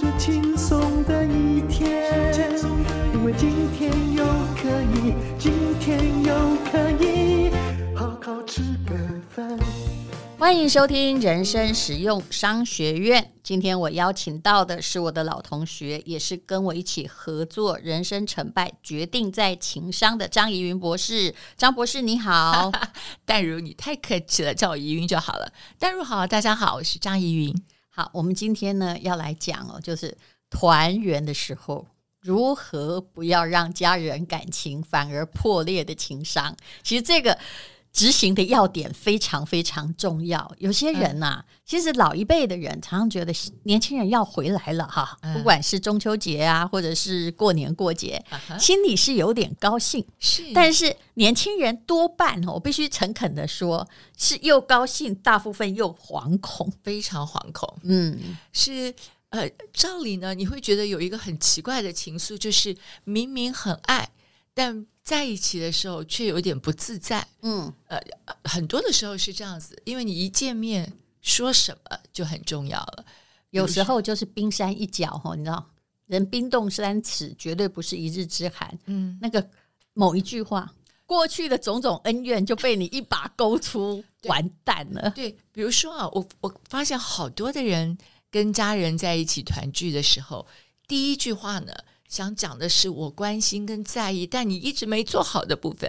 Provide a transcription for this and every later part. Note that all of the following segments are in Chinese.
是轻松的一天，因为今天又可以，今天又可以好好吃个饭。欢迎收听人生实用商学院。今天我邀请到的是我的老同学，也是跟我一起合作《人生成败决定在情商》的张怡云博士。张博士你好，淡如你太客气了，叫我怡云就好了。淡如好，大家好，我是张怡云。好，我们今天呢要来讲哦，就是团圆的时候如何不要让家人感情反而破裂的情商。其实这个。执行的要点非常非常重要。有些人呐、啊，嗯、其实老一辈的人常常觉得年轻人要回来了哈，嗯、不管是中秋节啊，或者是过年过节，啊、心里是有点高兴。是，但是年轻人多半，我必须诚恳的说，是又高兴，大部分又惶恐，非常惶恐。嗯，是呃，照理呢，你会觉得有一个很奇怪的情愫，就是明明很爱，但。在一起的时候却有点不自在，嗯，呃，很多的时候是这样子，因为你一见面说什么就很重要了。有时候就是冰山一角哈，你知道，人冰冻三尺，绝对不是一日之寒。嗯，那个某一句话，过去的种种恩怨就被你一把勾出，完蛋了。对，比如说啊，我我发现好多的人跟家人在一起团聚的时候，第一句话呢。想讲的是我关心跟在意，但你一直没做好的部分。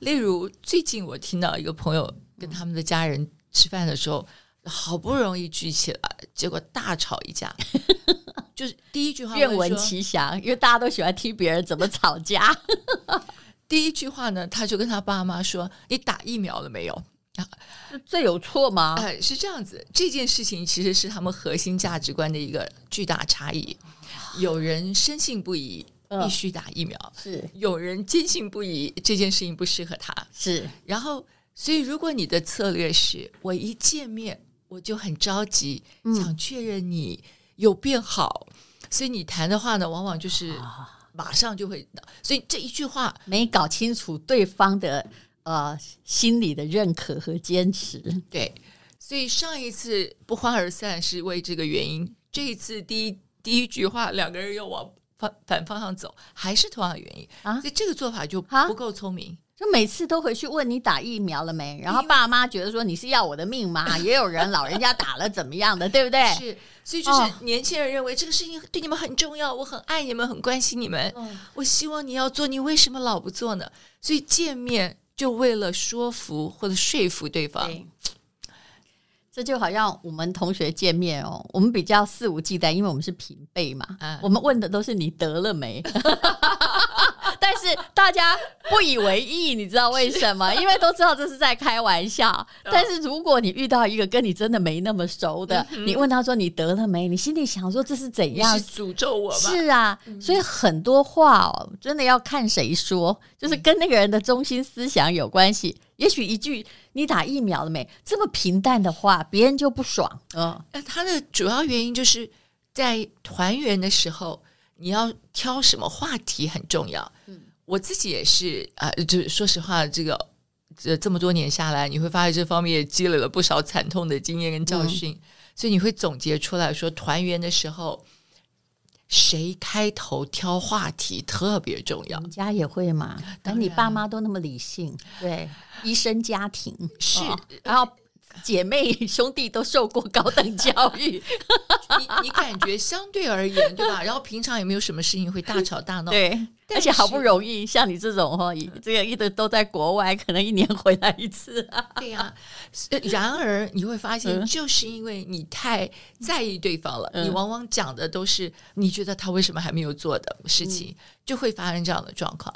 例如，最近我听到一个朋友跟他们的家人吃饭的时候，好不容易聚起来，结果大吵一架。就是第一句话，愿闻其详，因为大家都喜欢听别人怎么吵架。第一句话呢，他就跟他爸妈说：“你打疫苗了没有？”这有错吗？哎，是这样子。这件事情其实是他们核心价值观的一个巨大差异。有人深信不疑，必须打疫苗；是有人坚信不疑，这件事情不适合他。是，然后，所以如果你的策略是我一见面我就很着急，嗯、想确认你有变好，所以你谈的话呢，往往就是马上就会。所以这一句话没搞清楚对方的呃心理的认可和坚持。对，所以上一次不欢而散是为这个原因，这一次第一。第一句话，两个人又往反反方向走，还是同样的原因啊？所以这个做法就不够聪明，就每次都回去问你打疫苗了没？然后爸妈觉得说你是要我的命吗？也有人老人家打了怎么样的，对不对？是，所以就是年轻人认为这个事情对你们很重要，我很爱你们，很关心你们，我希望你要做，你为什么老不做呢？所以见面就为了说服或者说服对方。这就好像我们同学见面哦，我们比较肆无忌惮，因为我们是平辈嘛，嗯、我们问的都是你得了没。大家不以为意，你知道为什么？因为都知道这是在开玩笑。但是如果你遇到一个跟你真的没那么熟的，嗯、你问他说你得了没？你心里想说这是怎样？是诅咒我吗？是啊，所以很多话哦，真的要看谁说，就是跟那个人的中心思想有关系。也许一句“你打疫苗了没”这么平淡的话，别人就不爽。嗯，那他的主要原因就是在团圆的时候，你要挑什么话题很重要。嗯，我自己也是啊，呃，就说实话，这个这这么多年下来，你会发现这方面也积累了不少惨痛的经验跟教训，嗯，所以你会总结出来说，团圆的时候。谁开头挑话题特别重要？你家也会嘛？等你爸妈都那么理性，对，医生家庭是，哦、然后 姐妹兄弟都受过高等教育，你你感觉相对而言对吧？然后平常也没有什么事情会大吵大闹，对。而且好不容易像你这种哈，这个一直都在国外，可能一年回来一次啊。对呀，然而你会发现，就是因为你太在意对方了，你往往讲的都是你觉得他为什么还没有做的事情，就会发生这样的状况。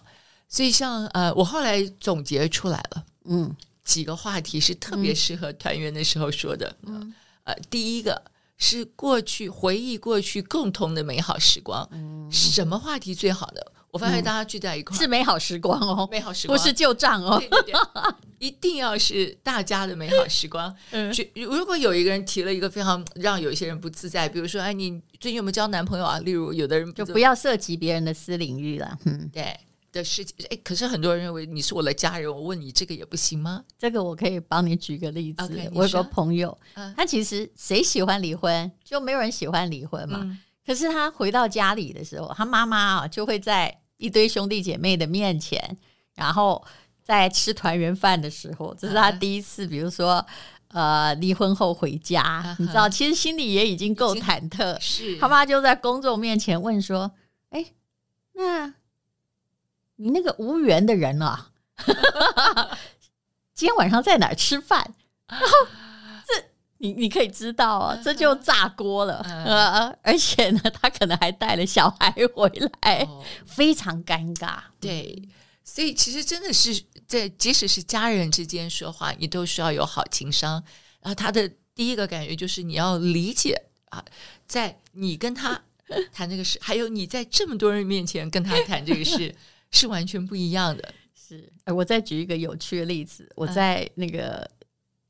所以像呃，我后来总结出来了，嗯，几个话题是特别适合团圆的时候说的。嗯，呃，第一个是过去回忆过去共同的美好时光。嗯，什么话题最好的？我发现大家聚在一块、嗯、是美好时光哦，美好时光不是旧账哦。对对对，一定要是大家的美好时光。嗯，如果有一个人提了一个非常让有一些人不自在，比如说，哎，你最近有没有交男朋友啊？例如，有的人不就不要涉及别人的私领域了。嗯，对的事情。哎，可是很多人认为你是我的家人，我问你这个也不行吗？这个我可以帮你举个例子。Okay, 我有个朋友，嗯、他其实谁喜欢离婚？就没有人喜欢离婚嘛。嗯、可是他回到家里的时候，他妈妈啊就会在。一堆兄弟姐妹的面前，然后在吃团圆饭的时候，这是他第一次。比如说，呃，离婚后回家，你知道，其实心里也已经够忐忑。是他妈就在公众面前问说：“哎，那你那个无缘的人啊，今天晚上在哪儿吃饭？”然后你你可以知道啊，这就炸锅了，呃，而且呢，他可能还带了小孩回来，哦、非常尴尬。对，所以其实真的是在，即使是家人之间说话，你都需要有好情商。然后他的第一个感觉就是你要理解啊，在你跟他谈这个事，还有你在这么多人面前跟他谈这个事，是完全不一样的。是，我再举一个有趣的例子，我在那个。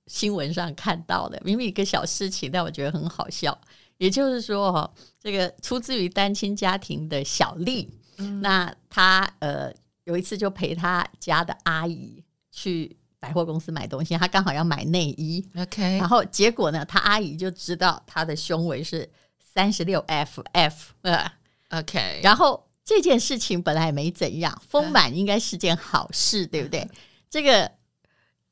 新闻上看到的，明明一个小事情，但我觉得很好笑。也就是说，哈，这个出自于单亲家庭的小丽，嗯、那她呃有一次就陪她家的阿姨去百货公司买东西，她刚好要买内衣，OK，然后结果呢，她阿姨就知道她的胸围是三十六 FF，呃，OK，然后这件事情本来也没怎样，丰满应该是件好事，嗯、对不对？这个。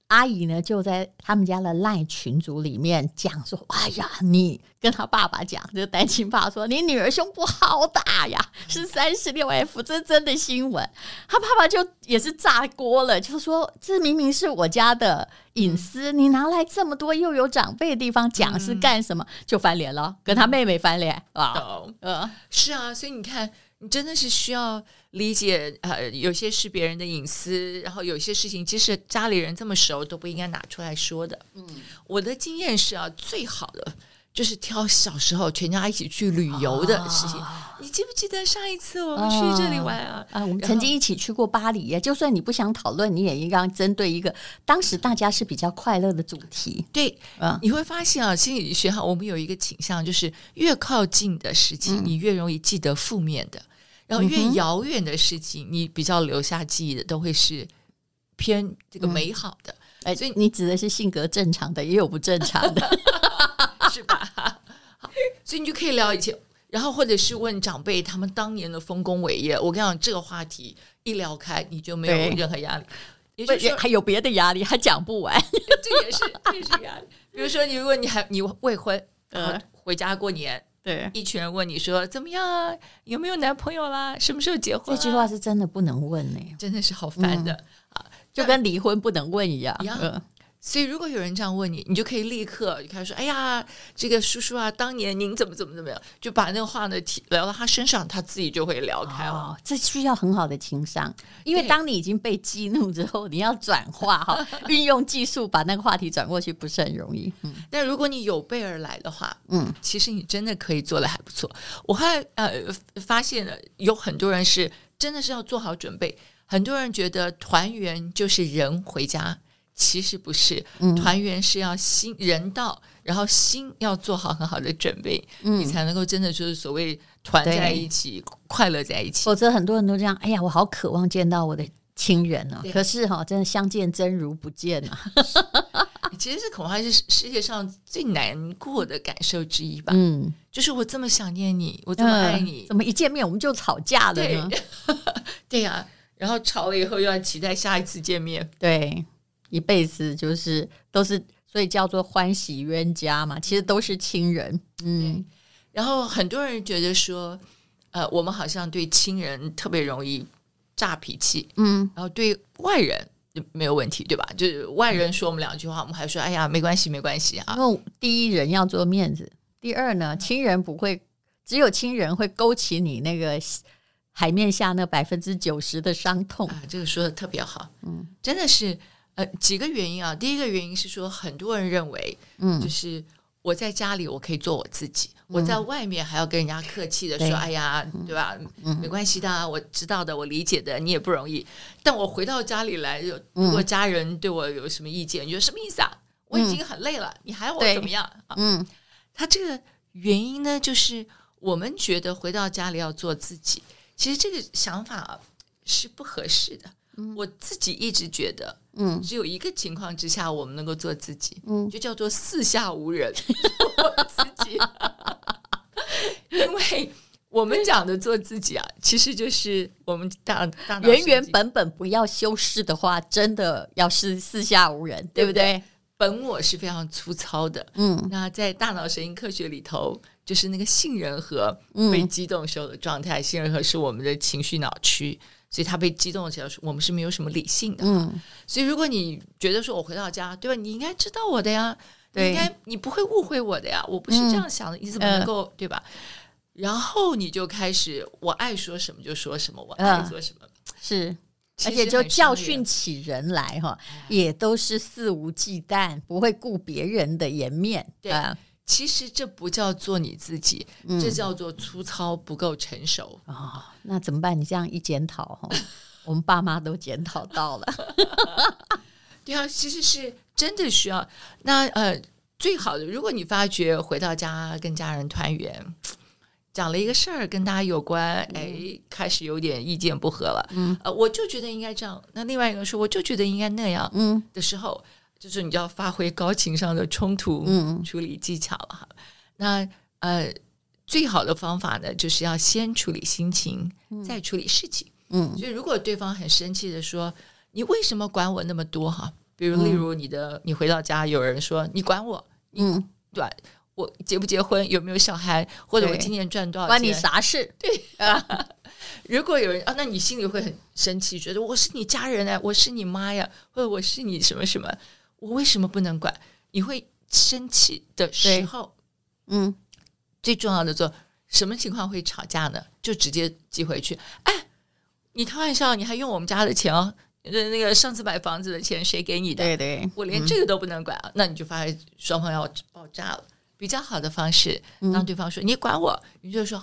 阿姨呢，就在他们家的赖群组里面讲说：“哎呀，你跟他爸爸讲，这个单亲爸说你女儿胸部好大呀，是三十六 F，这是真的新闻。”他爸爸就也是炸锅了，就说：“这明明是我家的隐私，你拿来这么多又有长辈的地方讲是干什么？”就翻脸了，跟他妹妹翻脸啊。呃，是啊，所以你看。你真的是需要理解，呃，有些是别人的隐私，然后有些事情，即使家里人这么熟，都不应该拿出来说的。嗯，我的经验是啊，最好的就是挑小时候全家一起去旅游的事情。啊、你记不记得上一次我们去这里玩啊？啊，我们曾经一起去过巴黎呀。就算你不想讨论，你也应该针对一个当时大家是比较快乐的主题。对，嗯，你会发现啊，心理学上我们有一个倾向，就是越靠近的事情，嗯、你越容易记得负面的。然后越遥远的事情，你比较留下记忆的都会是偏这个美好的。哎，所以你指的是性格正常的，也有不正常的，是吧？好，所以你就可以聊以前，然后或者是问长辈他们当年的丰功伟业。我跟你讲，这个话题一聊开，你就没有任何压力，也就是说还有别的压力，还讲不完。这也是这也是压力。比如说，你如果你还你未婚，呃，回家过年。对，一群人问你说怎么样啊？有没有男朋友啦？什么时候结婚？这句话是真的不能问呢，真的是好烦的啊，就跟离婚不能问一样。所以，如果有人这样问你，你就可以立刻就开始说：“哎呀，这个叔叔啊，当年您怎么怎么怎么样？”就把那个话呢提聊到他身上，他自己就会聊开了。哦，这需要很好的情商，因为当你已经被激怒之后，你要转化哈，运用技术把那个话题转过去，不是很容易。嗯，但如果你有备而来的话，嗯，其实你真的可以做的还不错。我后来呃发现了，有很多人是真的是要做好准备。很多人觉得团圆就是人回家。其实不是，团圆是要心人到，然后心要做好很好的准备，嗯、你才能够真的就是所谓团在一起，快乐在一起。否则很多人都这样，哎呀，我好渴望见到我的亲人呢、可是哈、哦，真的相见真如不见啊！其实这恐怕是世界上最难过的感受之一吧。嗯，就是我这么想念你，我这么爱你，嗯、怎么一见面我们就吵架了呢？对呀、啊，然后吵了以后又要期待下一次见面。对。一辈子就是都是，所以叫做欢喜冤家嘛，其实都是亲人。嗯，然后很多人觉得说，呃，我们好像对亲人特别容易炸脾气，嗯，然后对外人就没有问题，对吧？就是外人说我们两句话，我们还说，哎呀，没关系，没关系啊。因为第一人要做面子，第二呢，亲人不会，只有亲人会勾起你那个海面下那百分之九十的伤痛。啊，这个说的特别好，嗯，真的是。呃，几个原因啊。第一个原因是说，很多人认为，嗯，就是我在家里我可以做我自己，嗯、我在外面还要跟人家客气的说，哎呀，对吧？嗯、没关系的，我知道的，我理解的，你也不容易。但我回到家里来，如果家人对我有什么意见，嗯、你说什么意思啊？我已经很累了，嗯、你还要我怎么样？嗯，他这个原因呢，就是我们觉得回到家里要做自己，其实这个想法是不合适的。嗯、我自己一直觉得，嗯，只有一个情况之下我们能够做自己，嗯，就叫做四下无人 做自己。因为我们讲的做自己啊，其实就是我们大大原原本本不要修饰的话，真的要是四下无人，对不对？对不对？本我是非常粗糙的，嗯，那在大脑神经科学里头，就是那个杏仁核被激动时候的状态，嗯、杏仁核是我们的情绪脑区。所以他被激动起来说，我们是没有什么理性的。嗯，所以如果你觉得说我回到家，对吧？你应该知道我的呀，对，应该你不会误会我的呀。我不是这样想的，你怎么能够对吧？然后你就开始，我爱说什么就说什么，我爱做什么是，而且就教训起人来哈，也都是肆无忌惮，不会顾别人的颜面，对啊。其实这不叫做你自己，嗯、这叫做粗糙不够成熟啊、哦！那怎么办？你这样一检讨，我们爸妈都检讨到了。对啊，其实是真的需要。那呃，最好的，如果你发觉回到家跟家人团圆，讲了一个事儿跟大家有关，嗯、哎，开始有点意见不合了。嗯，呃，我就觉得应该这样。那另外一个说，我就觉得应该那样。嗯，的时候。就是你要发挥高情商的冲突处理技巧了哈。嗯、那呃，最好的方法呢，就是要先处理心情，嗯、再处理事情。嗯，所以如果对方很生气的说：“你为什么管我那么多？”哈，比如例如你的，嗯、你回到家有人说：“你管我，嗯，对，我结不结婚，有没有小孩，或者我今年赚多少钱，关你啥事？”对啊。如果有人啊，那你心里会很生气，觉得我是你家人哎，我是你妈呀，或者我是你什么什么。我为什么不能管？你会生气的时候，嗯，最重要的做什么情况会吵架呢？就直接寄回去。哎，你开玩笑，你还用我们家的钱哦？那那个上次买房子的钱谁给你的？对对，我连这个都不能管啊！嗯、那你就发现双方要爆炸了。比较好的方式，当对方说、嗯、你管我，你就说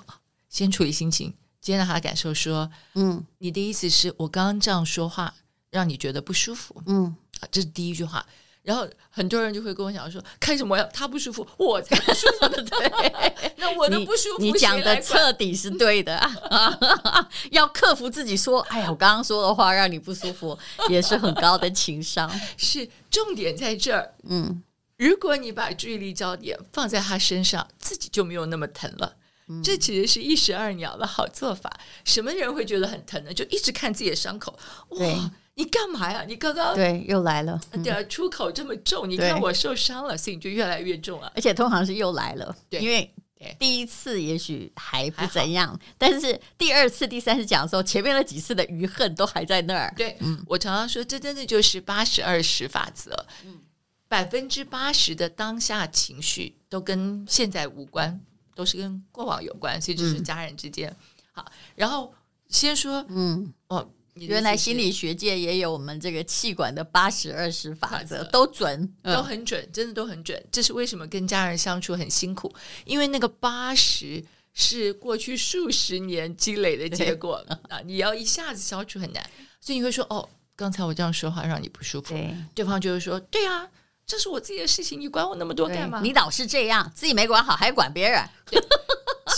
先处理心情，接纳他的感受，说嗯，你的意思是我刚刚这样说话让你觉得不舒服？嗯，啊，这是第一句话。然后很多人就会跟我讲说：“看什么呀？他不舒服，我才不舒服的。”对，那我的不舒服，你讲的彻底是对的啊！要克服自己说：“哎呀，我刚刚说的话让你不舒服，也是很高的情商。”是重点在这儿。嗯，如果你把注意力焦点放在他身上，自己就没有那么疼了。嗯、这其实是一石二鸟的好做法。什么人会觉得很疼呢？就一直看自己的伤口。哇！你干嘛呀？你刚刚对又来了，对啊，出口这么重，你看我受伤了，所以你就越来越重了。而且通常是又来了，对，因为第一次也许还不怎样，但是第二次、第三次讲的时候，前面那几次的余恨都还在那儿。对，嗯，我常常说，这真的就是八十二十法则。嗯，百分之八十的当下情绪都跟现在无关，都是跟过往有关，所以就是家人之间。好，然后先说，嗯，哦。原来心理学界也有我们这个气管的八十二十法则，都准，都很准，真的都很准。这是为什么跟家人相处很辛苦？因为那个八十是过去数十年积累的结果啊！你要一下子消除很难，所以你会说：“哦，刚才我这样说话让你不舒服。”对方就会说：“对啊，这是我自己的事情，你管我那么多干嘛？你老是这样，自己没管好还管别人。”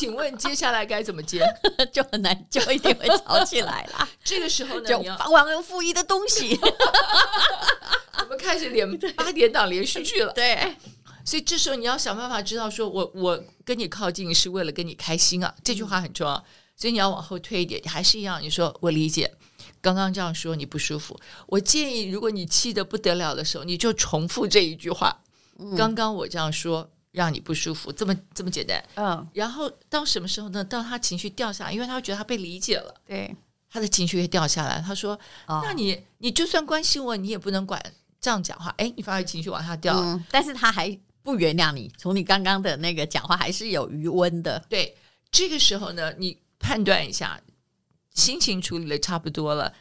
请问接下来该怎么接？就很难，就一定会吵起来了。这个时候呢，就忘恩负义的东西，我们开始连八点档连续剧了。对，所以这时候你要想办法知道，说我我跟你靠近是为了跟你开心啊，这句话很重要。所以你要往后退一点，还是一样。你说我理解，刚刚这样说你不舒服。我建议，如果你气得不得了的时候，你就重复这一句话。刚刚我这样说。让你不舒服，这么这么简单。嗯，然后到什么时候呢？到他情绪掉下来，因为他会觉得他被理解了。对，他的情绪会掉下来。他说：“哦、那你你就算关心我，你也不能管这样讲话。”哎，你发现情绪往下掉但是他还不原谅你。从你刚刚的那个讲话，还是有余温的。对，这个时候呢，你判断一下，心情处理的差不多了，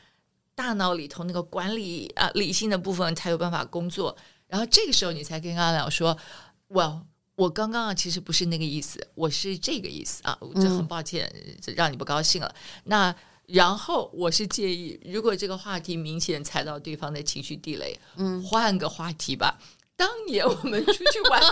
大脑里头那个管理啊理性的部分才有办法工作。然后这个时候，你才跟阿良说：“我。”我刚刚啊，其实不是那个意思，我是这个意思啊，这很抱歉，这让你不高兴了。那然后我是建议，如果这个话题明显踩到对方的情绪地雷，嗯，换个话题吧。当年我们出去玩，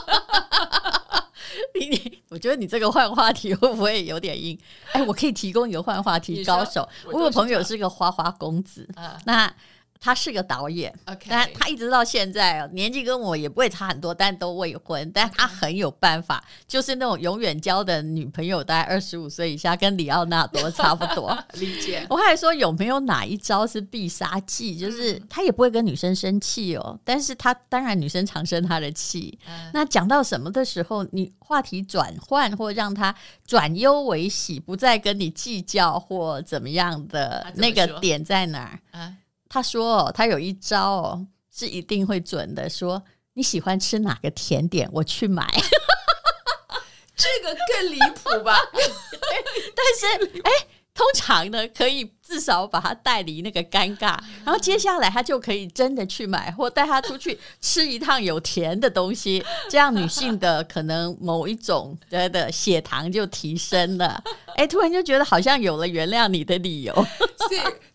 你，我觉得你这个换话题会不会有点硬？哎，我可以提供一个换话题高手，我有朋友是个花花公子，啊、那。他是个导演.但他一直到现在年纪跟我也不会差很多，但都未婚。但他很有办法.就是那种永远交的女朋友，大概二十五岁以下，跟李奥纳多差不多。理解。我还说有没有哪一招是必杀技？就是他也不会跟女生生气哦，但是他当然女生常生他的气。嗯、那讲到什么的时候，你话题转换或让他转忧为喜，不再跟你计较或怎么样的那个点在哪儿？啊他说：“哦他有一招哦，是一定会准的。说你喜欢吃哪个甜点，我去买。这个更离谱吧？但是，哎，通常呢，可以至少把他带离那个尴尬，然后接下来他就可以真的去买，或带他出去吃一趟有甜的东西，这样女性的可能某一种的的血糖就提升了。哎，突然就觉得好像有了原谅你的理由。”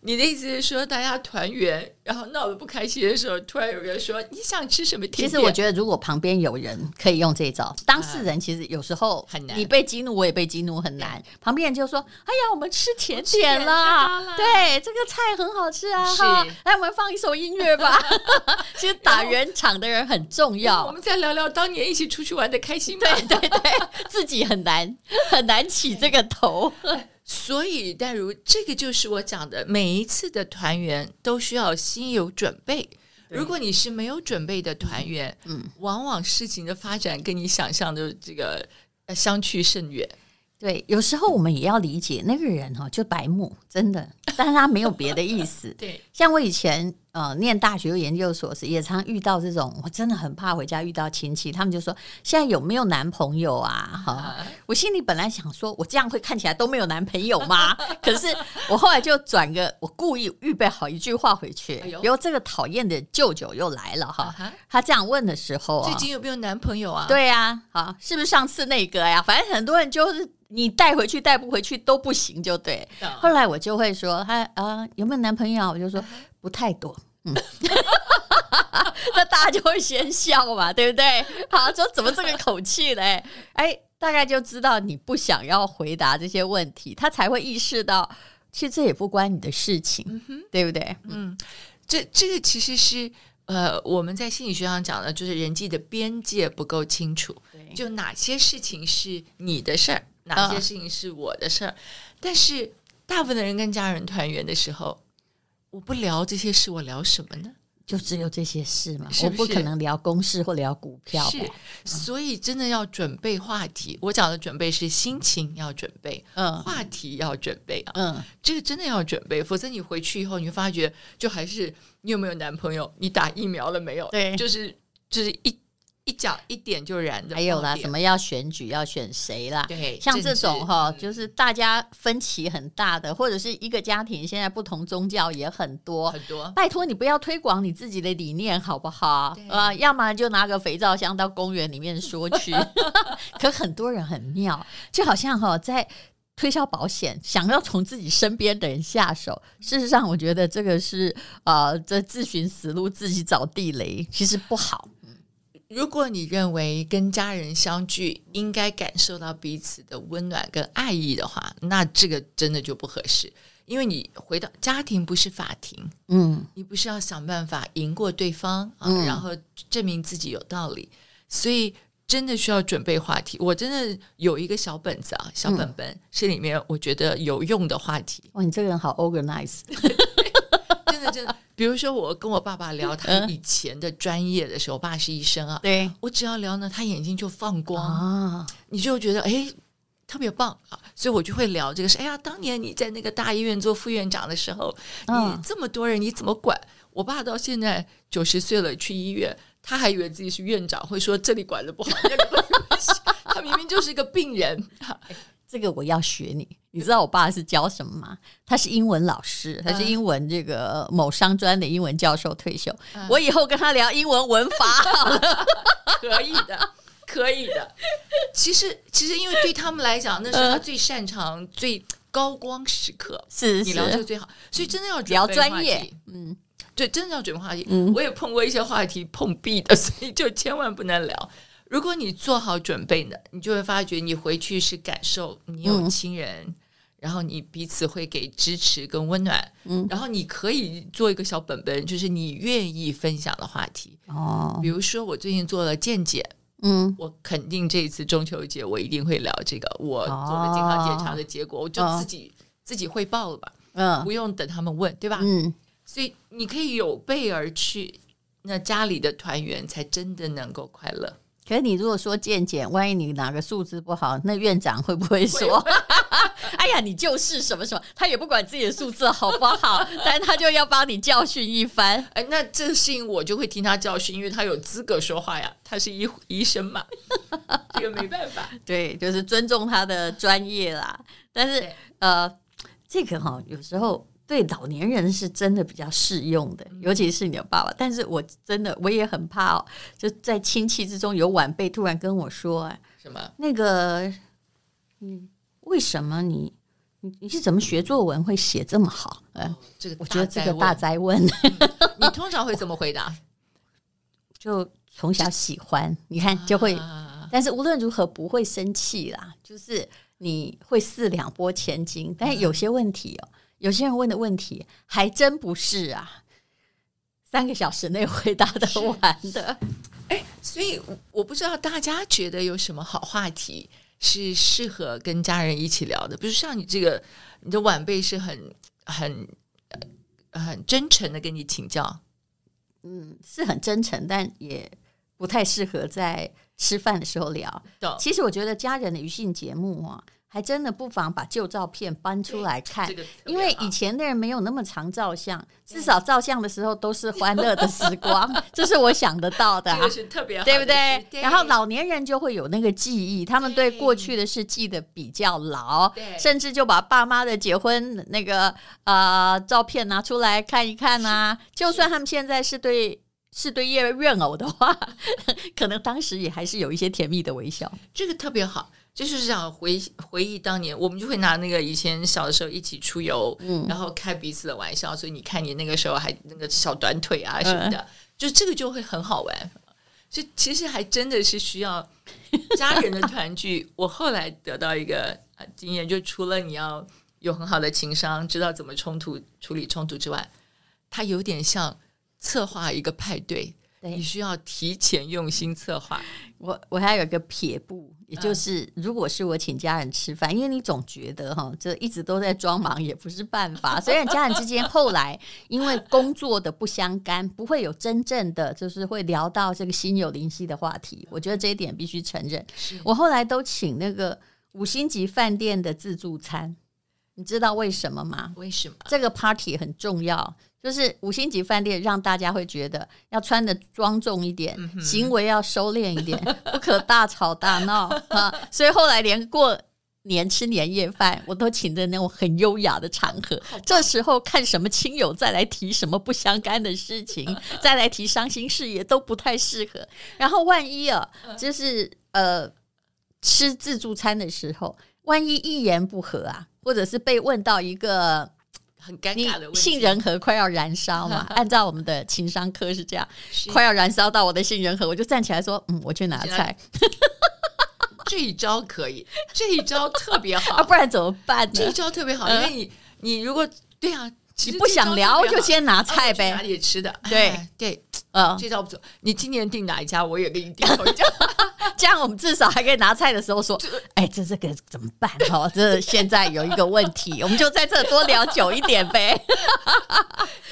你的意思是说，大家团圆，然后闹得不开心的时候，突然有人说你想吃什么？其实我觉得，如果旁边有人可以用这招，当事人其实有时候很难。你被激怒，我也被激怒，很难。旁边人就说：“哎呀，我们吃甜点了，对，这个菜很好吃啊！好，来，我们放一首音乐吧。”其实打圆场的人很重要。我们再聊聊当年一起出去玩的开心吧。对对对，自己很难很难起这个头。所以，戴如这个就是我讲的，每一次的团圆都需要心有准备。如果你是没有准备的团圆，嗯，往往事情的发展跟你想象的这个相去甚远。对，有时候我们也要理解那个人哈，就白目，真的，但是他没有别的意思。对，像我以前呃念大学研究所时，也常遇到这种，我真的很怕回家遇到亲戚，他们就说现在有没有男朋友啊？哈、啊，我心里本来想说，我这样会看起来都没有男朋友吗？可是我后来就转个，我故意预备好一句话回去，比如这个讨厌的舅舅又来了哈，啊、他这样问的时候，最近有没有男朋友啊？对呀、啊，好，是不是上次那个呀？反正很多人就是。你带回去带不回去都不行，就对。后来我就会说他啊，有没有男朋友？我就说不太多。嗯，那大家就会先笑嘛，对不对？好，说怎么这个口气嘞？哎，大概就知道你不想要回答这些问题，他才会意识到，其实这也不关你的事情，嗯、对不对？嗯，这这个其实是呃，我们在心理学上讲的，就是人际的边界不够清楚，就哪些事情是你的事儿。哪些事情是我的事儿？嗯、但是大部分的人跟家人团圆的时候，我不聊这些事，我聊什么呢？就只有这些事嘛，是不是？我不可能聊公事或聊股票。是，所以真的要准备话题。我讲的准备是心情要准备，嗯，话题要准备啊，嗯，这个真的要准备，否则你回去以后，你会发觉就还是你有没有男朋友？你打疫苗了没有？对，就是就是一。一脚一点就燃的，还有啦，什么要选举要选谁啦？对，像这种哈，治就是大家分歧很大的，或者是一个家庭现在不同宗教也很多很多。拜托你不要推广你自己的理念好不好？对呃，要么就拿个肥皂箱到公园里面说去。可很多人很妙，就好像哈在推销保险，想要从自己身边的人下手。事实上，我觉得这个是呃，这自寻死路，自己找地雷，其实不好。如果你认为跟家人相聚应该感受到彼此的温暖跟爱意的话，那这个真的就不合适。因为你回到家庭不是法庭，嗯，你不是要想办法赢过对方啊，嗯，然后证明自己有道理，所以真的需要准备话题。我真的有一个小本子啊，小本本是里面我觉得有用的话题。哇，你这个人好 organize。真的，真的，比如说我跟我爸爸聊他以前的专业的时候，我爸是医生啊，对，我只要聊呢，他眼睛就放光啊，你就觉得哎，特别棒啊，所以我就会聊这个事。哎呀，当年你在那个大医院做副院长的时候，你这么多人你怎么管？我爸到现在九十岁了，去医院他还以为自己是院长，会说这里管的不好，那里不好，他明明就是一个病人。这个我要学你，你知道我爸是教什么吗？他是英文老师，他是英文这个某商专的英文教授退休。嗯、我以后跟他聊英文文法好了，可以的。可以的。其实，其实因为对他们来讲，那是他最擅长、呃、最高光时刻。是，是，你聊这个最好。所以真的要聊专业。嗯，对，真的要准备话题。嗯，我也碰过一些话题碰壁的，所以就千万不能聊。如果你做好准备呢，你就会发觉你回去是感受你有亲人。嗯然后你彼此会给支持跟温暖，嗯，然后你可以做一个小本本，就是你愿意分享的话题哦。比如说我最近做了健检，嗯，我肯定这一次中秋节我一定会聊这个我做了健康检查的结果，哦、我就自己、哦、自己汇报了吧，嗯，不用等他们问，对吧？嗯，所以你可以有备而去，那家里的团圆才真的能够快乐。可是你如果说健检，万一你哪个数字不好，那院长会不会说？会 哎呀，你就是什么什么，他也不管自己的数字好不好，但他就要帮你教训一番。哎，那这个事情我就会听他教训，因为他有资格说话呀，他是医医生嘛，这个没办法。对，就是尊重他的专业啦。但是呃，这个哈、哦，有时候。对老年人是真的比较适用的，尤其是你的爸爸。但是我真的我也很怕哦，就在亲戚之中有晚辈突然跟我说：“哎，什么？那个，嗯，为什么你你你是怎么学作文会写这么好？”嗯，这个我觉得这个大灾问，你通常会怎么回答？就从小喜欢，你看就会，但是无论如何不会生气啦。就是你会四两拨千斤，但是有些问题哦。有些人问的问题还真不是啊，三个小时内回答得完的。哎，所以我不知道大家觉得有什么好话题是适合跟家人一起聊的。比如像你这个，你的晚辈是很很很真诚的跟你请教，嗯，是很真诚，但也不太适合在吃饭的时候聊。其实我觉得家人的余兴节目啊。还真的不妨把旧照片搬出来看，这个、因为以前的人没有那么常照相，至少照相的时候都是欢乐的时光，这是我想得到的，这是特别好，对不对？对，然后老年人就会有那个记忆，他们对过去的事记得比较牢，甚至就把爸妈的结婚那个呃照片拿出来看一看啊。就算他们现在是对是对怨怨偶的话，可能当时也还是有一些甜蜜的微笑，这个特别好。就是想回回忆当年，我们就会拿那个以前小的时候一起出游，嗯，然后开彼此的玩笑。所以你看，你那个时候还那个小短腿啊什么的，嗯、就这个就会很好玩。所以其实还真的是需要 家人的团聚。我后来得到一个经验，就除了你要有很好的情商，知道怎么冲突处理冲突之外，它有点像策划一个派对。你需要提前用心策划。我我还有一个撇步，也就是如果是我请家人吃饭，因为你总觉得哈，这一直都在装忙也不是办法。虽然家人之间后来因为工作的不相干，不会有真正的就是会聊到这个心有灵犀的话题。我觉得这一点必须承认。我后来都请那个五星级饭店的自助餐，你知道为什么吗？为什么？这个 party 很重要。就是五星级饭店让大家会觉得要穿的庄重一点，嗯、行为要收敛一点，不可大吵大闹啊！所以后来连过年吃年夜饭，我都请在那种很优雅的场合。这时候看什么亲友再来提什么不相干的事情，再来提伤心事也都不太适合。然后万一啊，就是呃吃自助餐的时候，万一一言不合啊，或者是被问到一个。很尴尬的问题，杏仁核快要燃烧嘛？按照我们的情商科是这样，快要燃烧到我的杏仁核，我就站起来说：“嗯，我去拿菜。” 这一招可以，这一招特别好，啊、不然怎么办呢？这一招特别好，因为你你如果对啊，你不想聊就先拿菜呗，哪里吃的？对对，嗯，介绍不出。你今年订哪一家，我也给你订一家。这样我们至少还可以拿菜的时候说：“哎，这这个怎么办？哦，这现在有一个问题，我们就在这多聊久一点呗。”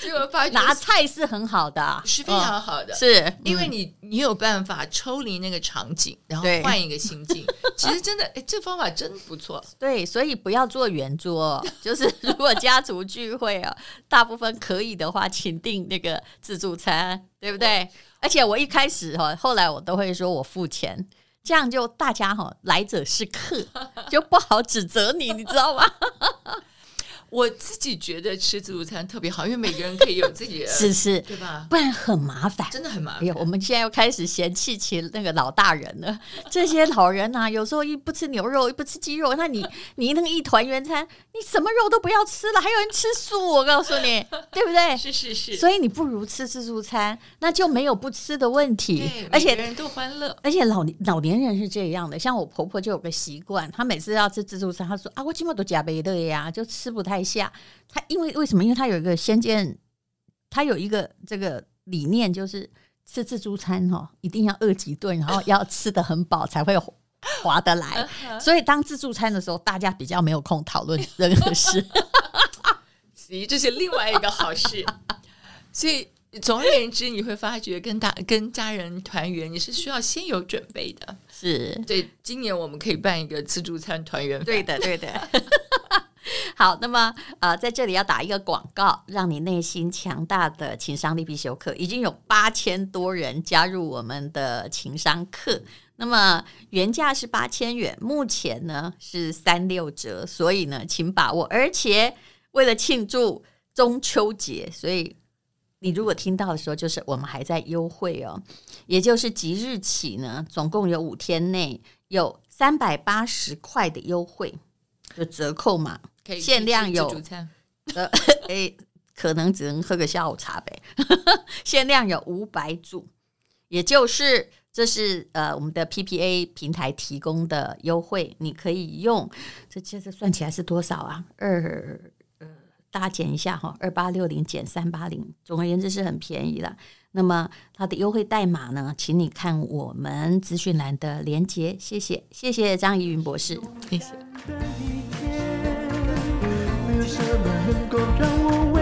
结果发现拿菜是很好的，是非常好的，是因为你你有办法抽离那个场景，然后换一个心境。其实真的，哎，这方法真不错。对，所以不要做圆桌，就是如果家族聚会啊，大部分可以的话，请订那个自助餐，对不对？而且我一开始哈，后来我都会说我付钱，这样就大家哈来者是客，就不好指责你，你知道吗？我自己觉得吃自助餐特别好，因为每个人可以有自己的，是是，对吧？不然很麻烦，真的很麻烦。我们现在又开始嫌弃起那个老大人了。这些老人啊，有时候一不吃牛肉，一不吃鸡肉，那你 你那个一团圆餐，你什么肉都不要吃了，还有人吃素，我告诉你，对不对？是是是。所以你不如吃自助餐，那就没有不吃的问题。而且人都欢乐，而且老老年人是这样的，像我婆婆就有个习惯，她每次要吃自助餐，她说啊，我今晚都加杯的呀，就吃不太下。他因为为什么？因为他有一个先见，他有一个这个理念，就是吃自助餐哈，一定要饿几顿，然后要吃的很饱才会划得来。所以当自助餐的时候，大家比较没有空讨论任何事，所以这是另外一个好事。所以总而言之，你会发觉跟大跟家人团圆，你是需要先有准备的。是对，今年我们可以办一个自助餐团圆。对的，对的。好，那么呃，在这里要打一个广告，让你内心强大的情商力必修课，已经有八千多人加入我们的情商课。那么原价是八千元，目前呢是三六折，所以呢，请把握。而且为了庆祝中秋节，所以你如果听到的时候，就是我们还在优惠哦，也就是即日起呢，总共有五天内有三百八十块的优惠。就折扣嘛，限量有 呃，诶，可能只能喝个下午茶呗。限量有五百组，也就是这是呃我们的 PPA 平台提供的优惠，你可以用。这其实算起来是多少啊？二呃，大家减一下哈，二八六零减三八零，总而言之是很便宜了。那么它的优惠代码呢？请你看我们资讯栏的连接。谢谢，谢谢张怡云博士，谢谢。为什么能够让我为